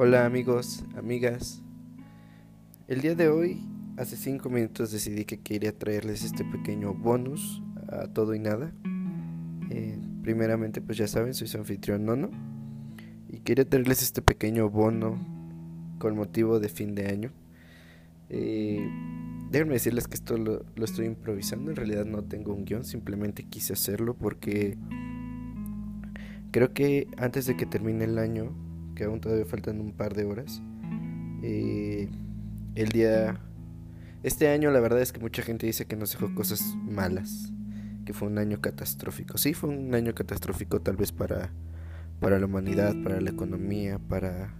Hola amigos, amigas. El día de hoy, hace 5 minutos decidí que quería traerles este pequeño bonus a todo y nada. Eh, primeramente, pues ya saben, soy su anfitrión Nono. Y quería traerles este pequeño bono con motivo de fin de año. Eh, déjenme decirles que esto lo, lo estoy improvisando. En realidad no tengo un guion, simplemente quise hacerlo porque creo que antes de que termine el año que aún todavía faltan un par de horas. Eh, el día... Este año la verdad es que mucha gente dice que nos dejó cosas malas, que fue un año catastrófico. Sí, fue un año catastrófico tal vez para, para la humanidad, para la economía, para,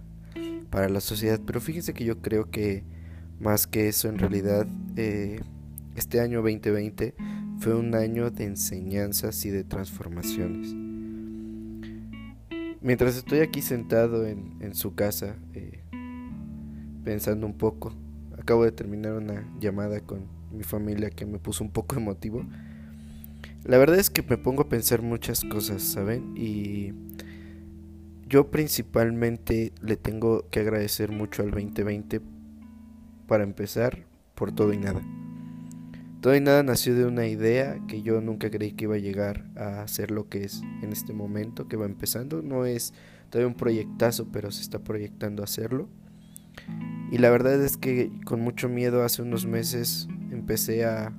para la sociedad, pero fíjense que yo creo que más que eso en realidad eh, este año 2020 fue un año de enseñanzas y de transformaciones. Mientras estoy aquí sentado en, en su casa, eh, pensando un poco, acabo de terminar una llamada con mi familia que me puso un poco emotivo. La verdad es que me pongo a pensar muchas cosas, ¿saben? Y yo principalmente le tengo que agradecer mucho al 2020 para empezar por todo y nada. Todo y nada nació de una idea que yo nunca creí que iba a llegar a ser lo que es en este momento, que va empezando. No es todavía un proyectazo, pero se está proyectando hacerlo. Y la verdad es que con mucho miedo hace unos meses empecé a,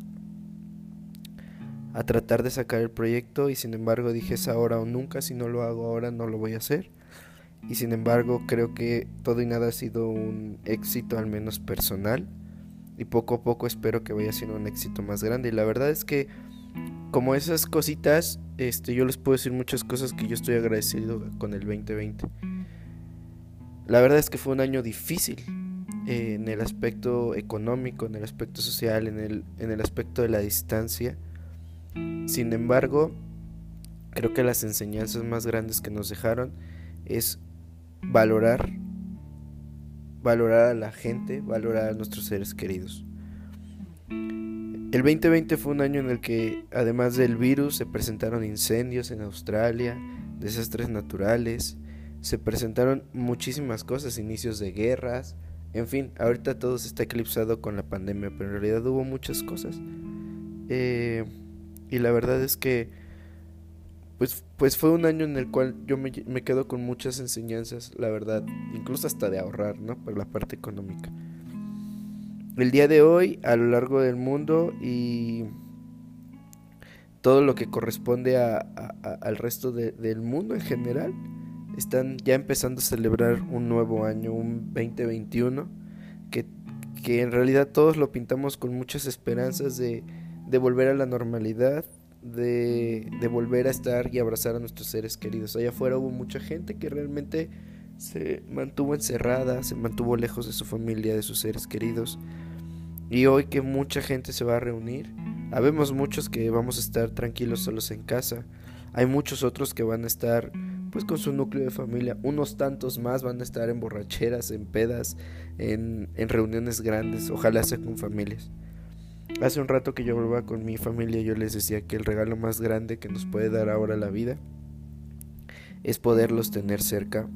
a tratar de sacar el proyecto y sin embargo dije es ahora o nunca, si no lo hago ahora no lo voy a hacer. Y sin embargo creo que todo y nada ha sido un éxito al menos personal y poco a poco espero que vaya siendo un éxito más grande. Y la verdad es que como esas cositas, este, yo les puedo decir muchas cosas que yo estoy agradecido con el 2020. La verdad es que fue un año difícil eh, en el aspecto económico, en el aspecto social, en el, en el aspecto de la distancia. Sin embargo, creo que las enseñanzas más grandes que nos dejaron es valorar valorar a la gente, valorar a nuestros seres queridos. El 2020 fue un año en el que, además del virus, se presentaron incendios en Australia, desastres naturales, se presentaron muchísimas cosas, inicios de guerras, en fin, ahorita todo se está eclipsado con la pandemia, pero en realidad hubo muchas cosas. Eh, y la verdad es que pues, pues fue un año en el cual yo me, me, quedo con muchas enseñanzas, la verdad, incluso hasta de ahorrar, ¿no? Por la parte económica. El día de hoy, a lo largo del mundo y todo lo que corresponde a, al resto de, del mundo en general, están ya empezando a celebrar un nuevo año, un 2021, que, que en realidad todos lo pintamos con muchas esperanzas de, de volver a la normalidad, de, volver a estar y abrazar a nuestros seres queridos. Allá afuera hubo mucha gente que realmente se mantuvo encerrada, se mantuvo lejos de su familia, de sus seres queridos. Y hoy que mucha gente se va a reunir, habemos muchos que vamos a estar tranquilos solos en casa. Hay muchos otros que van a estar pues con su núcleo de familia. Unos tantos más van a estar en borracheras, en pedas, en, en reuniones grandes, ojalá sea con familias. Hace un rato que yo hablaba con mi familia, yo les decía que el regalo más grande que nos puede dar ahora la vida es poderlos tener cerca,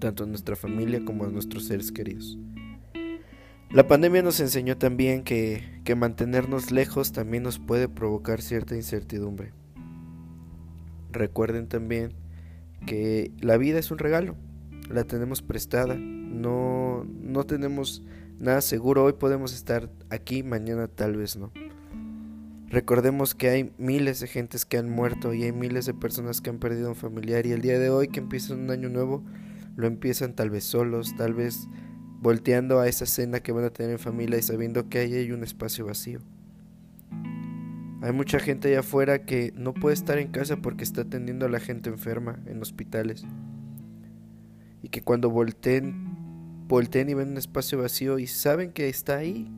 tanto a nuestra familia como a nuestros seres queridos. La pandemia nos enseñó también que, que mantenernos lejos también nos puede provocar cierta incertidumbre. Recuerden también que la vida es un regalo, la tenemos prestada, no, no tenemos nada seguro, hoy podemos estar aquí, mañana tal vez no. Recordemos que hay miles de gentes que han muerto y hay miles de personas que han perdido un familiar y el día de hoy que empiezan un año nuevo lo empiezan tal vez solos, tal vez volteando a esa cena que van a tener en familia y sabiendo que ahí hay un espacio vacío. Hay mucha gente allá afuera que no puede estar en casa porque está atendiendo a la gente enferma en hospitales. Y que cuando volteen volteen y ven un espacio vacío y saben que está ahí,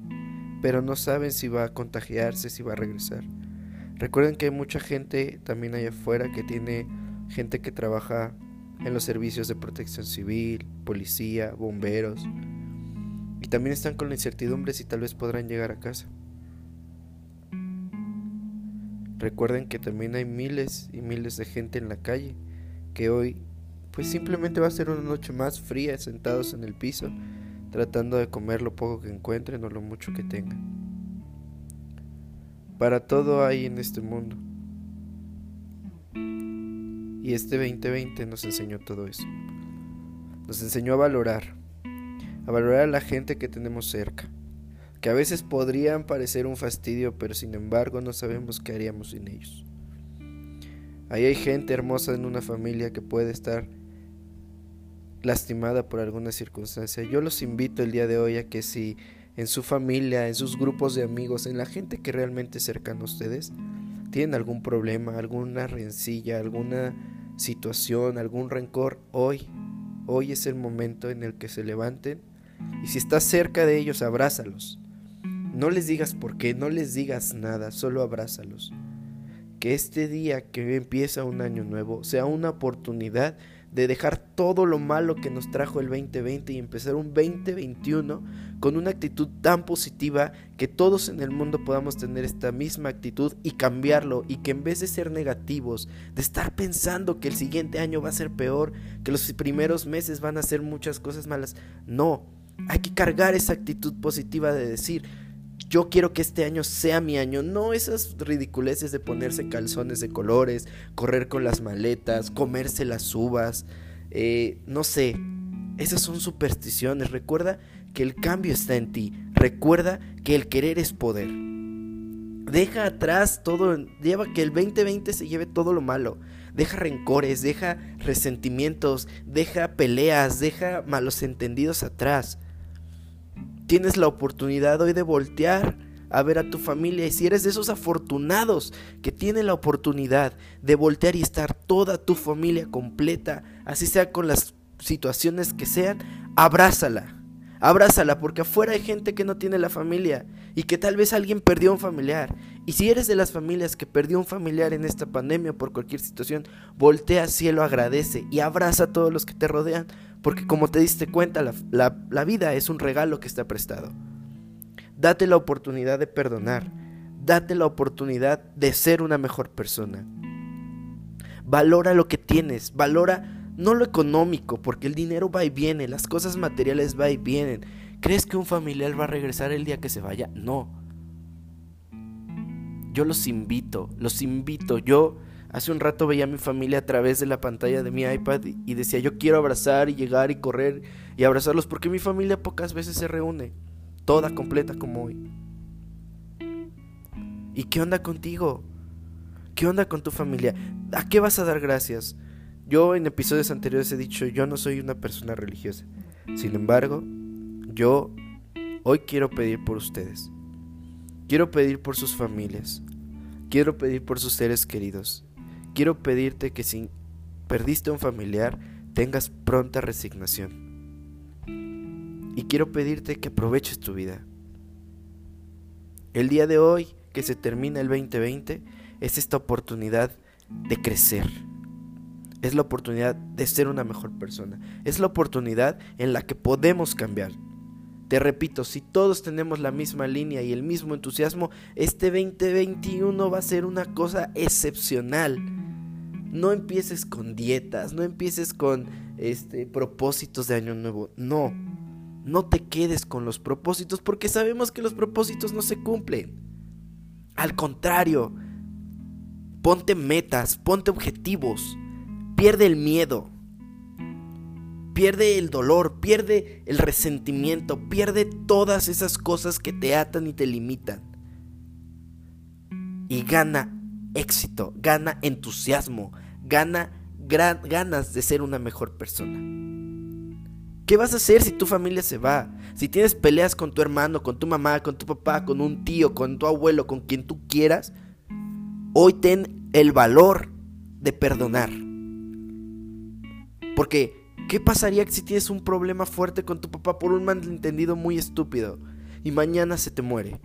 pero no saben si va a contagiarse, si va a regresar. Recuerden que hay mucha gente también allá afuera que tiene gente que trabaja en los servicios de protección civil, policía, bomberos, y también están con la incertidumbre si tal vez podrán llegar a casa. Recuerden que también hay miles y miles de gente en la calle que hoy pues simplemente va a ser una noche más fría sentados en el piso, tratando de comer lo poco que encuentren o lo mucho que tengan. Para todo hay en este mundo. Y este 2020 nos enseñó todo eso. Nos enseñó a valorar, a valorar a la gente que tenemos cerca, que a veces podrían parecer un fastidio, pero sin embargo no sabemos qué haríamos sin ellos. Ahí hay gente hermosa en una familia que puede estar lastimada por alguna circunstancia. Yo los invito el día de hoy a que si en su familia, en sus grupos de amigos, en la gente que realmente es cercana a ustedes, tienen algún problema, alguna rencilla, alguna situación, algún rencor, hoy, hoy es el momento en el que se levanten y si estás cerca de ellos, abrázalos. No les digas por qué, no les digas nada, solo abrázalos. Que este día que empieza un año nuevo sea una oportunidad de dejar todo lo malo que nos trajo el 2020 y empezar un 2021 con una actitud tan positiva que todos en el mundo podamos tener esta misma actitud y cambiarlo y que en vez de ser negativos, de estar pensando que el siguiente año va a ser peor, que los primeros meses van a ser muchas cosas malas, no, hay que cargar esa actitud positiva de decir, yo quiero que este año sea mi año, no esas ridiculeces de ponerse calzones de colores, correr con las maletas, comerse las uvas, eh, no sé, esas son supersticiones. Recuerda que el cambio está en ti, recuerda que el querer es poder. Deja atrás todo, lleva que el 2020 se lleve todo lo malo. Deja rencores, deja resentimientos, deja peleas, deja malos entendidos atrás tienes la oportunidad hoy de voltear a ver a tu familia y si eres de esos afortunados que tienen la oportunidad de voltear y estar toda tu familia completa, así sea con las situaciones que sean, abrázala. Abrázala porque afuera hay gente que no tiene la familia y que tal vez alguien perdió un familiar. Y si eres de las familias que perdió un familiar en esta pandemia por cualquier situación, voltea cielo, agradece y abraza a todos los que te rodean porque como te diste cuenta, la, vida es un regalo que está prestado. Date la oportunidad de perdonar. Date la oportunidad de ser una mejor persona. Valora lo que tienes. Valora no lo económico, porque el dinero va y viene, las cosas materiales va y vienen. ¿Crees que un familiar va a regresar el día que se vaya? No. Yo los invito, los invito. Yo Hace un rato veía a mi familia a través de la pantalla de mi iPad y decía yo quiero abrazar y llegar y correr y abrazarlos porque mi familia pocas veces se reúne, toda completa como hoy. ¿Y qué onda contigo? ¿Qué onda con tu familia? ¿A qué vas a dar gracias? Yo en episodios anteriores he dicho yo no soy una persona religiosa. Sin embargo, yo hoy quiero pedir por ustedes. Quiero pedir por sus familias. Quiero pedir por sus seres queridos quiero pedirte que si perdiste un familiar, tengas pronta resignación. Y quiero pedirte que aproveches tu vida. El día de hoy, que se termina el 2020, es esta oportunidad de crecer. Es la oportunidad de ser una mejor persona. Es la oportunidad en la que podemos cambiar. Te repito, si todos tenemos la misma línea y el mismo entusiasmo, este 2021 va a ser una cosa excepcional. No empieces con dietas, no empieces con este propósitos de año nuevo. No. No te quedes con los propósitos porque sabemos que los propósitos no se cumplen. Al contrario, ponte metas, ponte objetivos. Pierde el miedo. Pierde el dolor, pierde el resentimiento, pierde todas esas cosas que te atan y te limitan. Y gana éxito, gana entusiasmo, gana ganas de ser una mejor persona. ¿Qué vas a hacer si tu familia se va? Si tienes peleas con tu hermano, con tu mamá, con tu papá, con un tío, con tu abuelo, con quien tú quieras, hoy ten el valor de perdonar. Porque, ¿qué pasaría si tienes un problema fuerte con tu papá por un malentendido muy estúpido y mañana se te muere?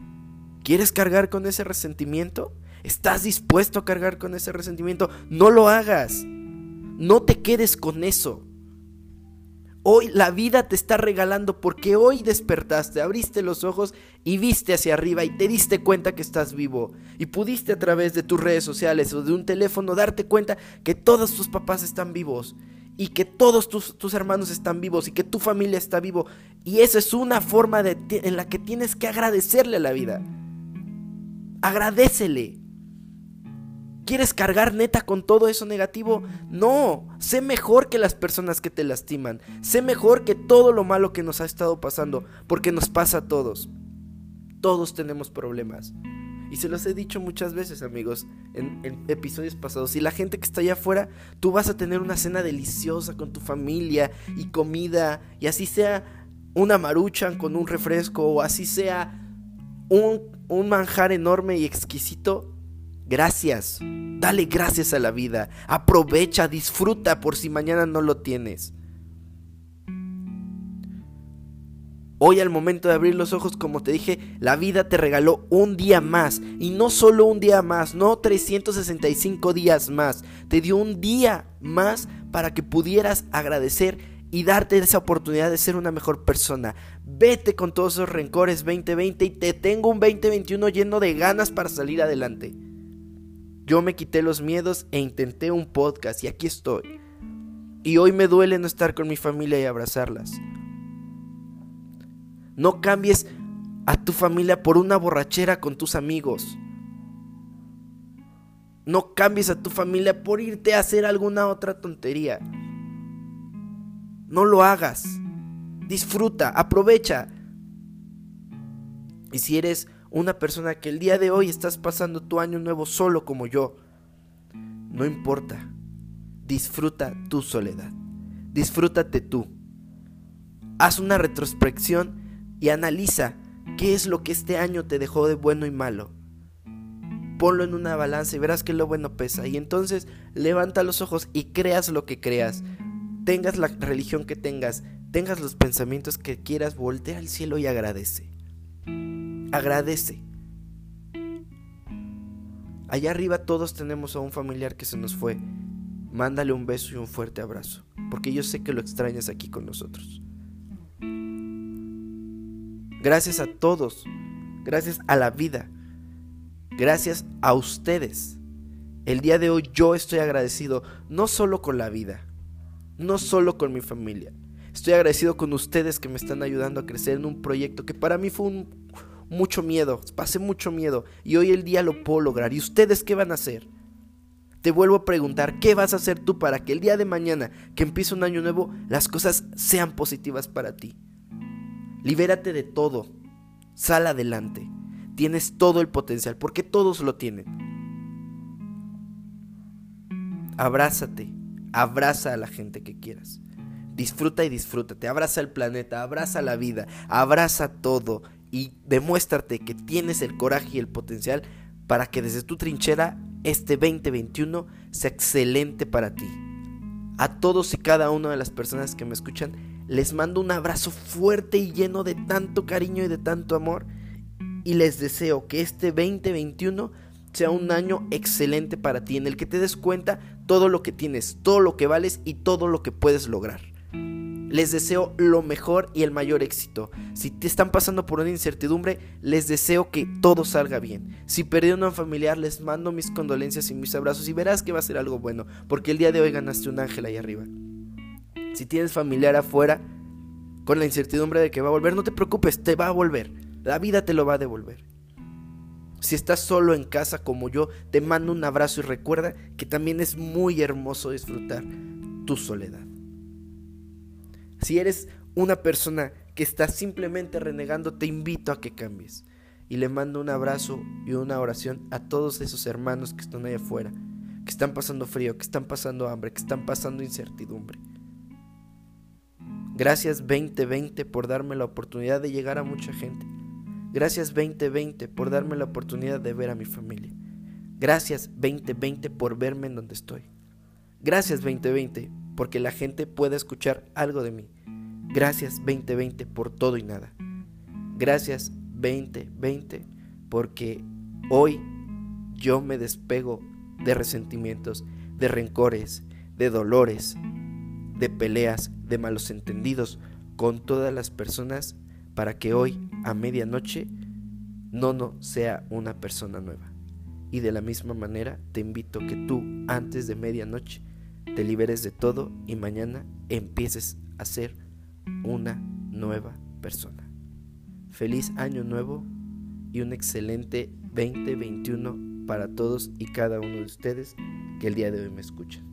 ¿Quieres cargar con ese resentimiento? ¿Estás dispuesto a cargar con ese resentimiento? No lo hagas. No te quedes con eso. Hoy la vida te está regalando porque hoy despertaste, abriste los ojos y viste hacia arriba y te diste cuenta que estás vivo. Y pudiste a través de tus redes sociales o de un teléfono darte cuenta que todos tus papás están vivos y que todos tus, tus, hermanos están vivos y que tu familia está vivo. Y esa es una forma de, en la que tienes que agradecerle a la vida. Agradecele. ¿Quieres cargar neta con todo eso negativo? No, sé mejor que las personas que te lastiman. Sé mejor que todo lo malo que nos ha estado pasando, porque nos pasa a todos. Todos tenemos problemas. Y se los he dicho muchas veces, amigos, en, episodios pasados. Y la gente que está allá afuera, tú vas a tener una cena deliciosa con tu familia y comida. Y así sea una maruchan con un refresco o así sea un, un manjar enorme y exquisito. Gracias. Dale gracias a la vida. Aprovecha, disfruta por si mañana no lo tienes. Hoy al momento de abrir los ojos, como te dije, la vida te regaló un día más. Y no solo un día más, no 365 días más. Te dio un día más para que pudieras agradecer y darte esa oportunidad de ser una mejor persona. Vete con todos esos rencores 2020 y te tengo un 2021 lleno de ganas para salir adelante. Yo me quité los miedos e intenté un podcast y aquí estoy. Y hoy me duele no estar con mi familia y abrazarlas. No cambies a tu familia por una borrachera con tus amigos. No cambies a tu familia por irte a hacer alguna otra tontería. No lo hagas. Disfruta, aprovecha. Y si eres una persona que el día de hoy estás pasando tu año nuevo solo como yo, no importa. Disfruta tu soledad. Disfrútate tú. Haz una retrospección y analiza qué es lo que este año te dejó de bueno y malo. Ponlo en una balanza y verás que lo bueno pesa. Y entonces levanta los ojos y creas lo que creas. Tengas la religión que tengas, tengas los pensamientos que quieras, voltea al cielo y agradece. Agradece. Allá arriba todos tenemos a un familiar que se nos fue. Mándale un beso y un fuerte abrazo, porque yo sé que lo extrañas aquí con nosotros. Gracias a todos. Gracias a la vida. Gracias a ustedes. El día de hoy yo estoy agradecido no solo con la vida, no solo con mi familia. Estoy agradecido con ustedes que me están ayudando a crecer en un proyecto que para mí fue un, mucho miedo, pasé mucho miedo y hoy el día lo puedo lograr. ¿Y ustedes qué van a hacer? Te vuelvo a preguntar, ¿qué vas a hacer tú para que el día de mañana, que empiece un año nuevo, las cosas sean positivas para ti? Libérate de todo. Sal adelante. Tienes todo el potencial, porque todos lo tienen. Abrázate. Abraza a la gente que quieras. Disfruta y disfrútate. Abraza el planeta, abraza la vida, abraza todo y demuéstrate que tienes el coraje y el potencial para que desde tu trinchera este 2021 sea excelente para ti. A todos y cada una de las personas que me escuchan, les mando un abrazo fuerte y lleno de tanto cariño y de tanto amor. Y les deseo que este 2021 sea un año excelente para ti, en el que te des cuenta todo lo que tienes, todo lo que vales y todo lo que puedes lograr. Les deseo lo mejor y el mayor éxito. Si te están pasando por una incertidumbre, les deseo que todo salga bien. Si perdieron a un familiar, les mando mis condolencias y mis abrazos y verás que va a ser algo bueno, porque el día de hoy ganaste un ángel ahí arriba. Si tienes familiar afuera con la incertidumbre de que va a volver, no te preocupes, te va a volver. La vida te lo va a devolver. Si estás solo en casa como yo, te mando un abrazo y recuerda que también es muy hermoso disfrutar tu soledad. Si eres una persona que está simplemente renegando, te invito a que cambies. Y le mando un abrazo y una oración a todos esos hermanos que están ahí afuera, que están pasando frío, que están pasando hambre, que están pasando incertidumbre. Gracias 2020 por darme la oportunidad de llegar a mucha gente. Gracias 2020 por darme la oportunidad de ver a mi familia. Gracias 2020 por verme en donde estoy. Gracias 2020 porque la gente pueda escuchar algo de mí. Gracias 2020 por todo y nada. Gracias 2020 porque hoy yo me despego de resentimientos, de rencores, de dolores, de peleas, de malos entendidos con todas las personas para que hoy a medianoche Nono sea una persona nueva. Y de la misma manera te invito que tú antes de medianoche te liberes de todo y mañana empieces a ser una nueva persona. Feliz año nuevo y un excelente 2021 para todos y cada uno de ustedes que el día de hoy me escuchan.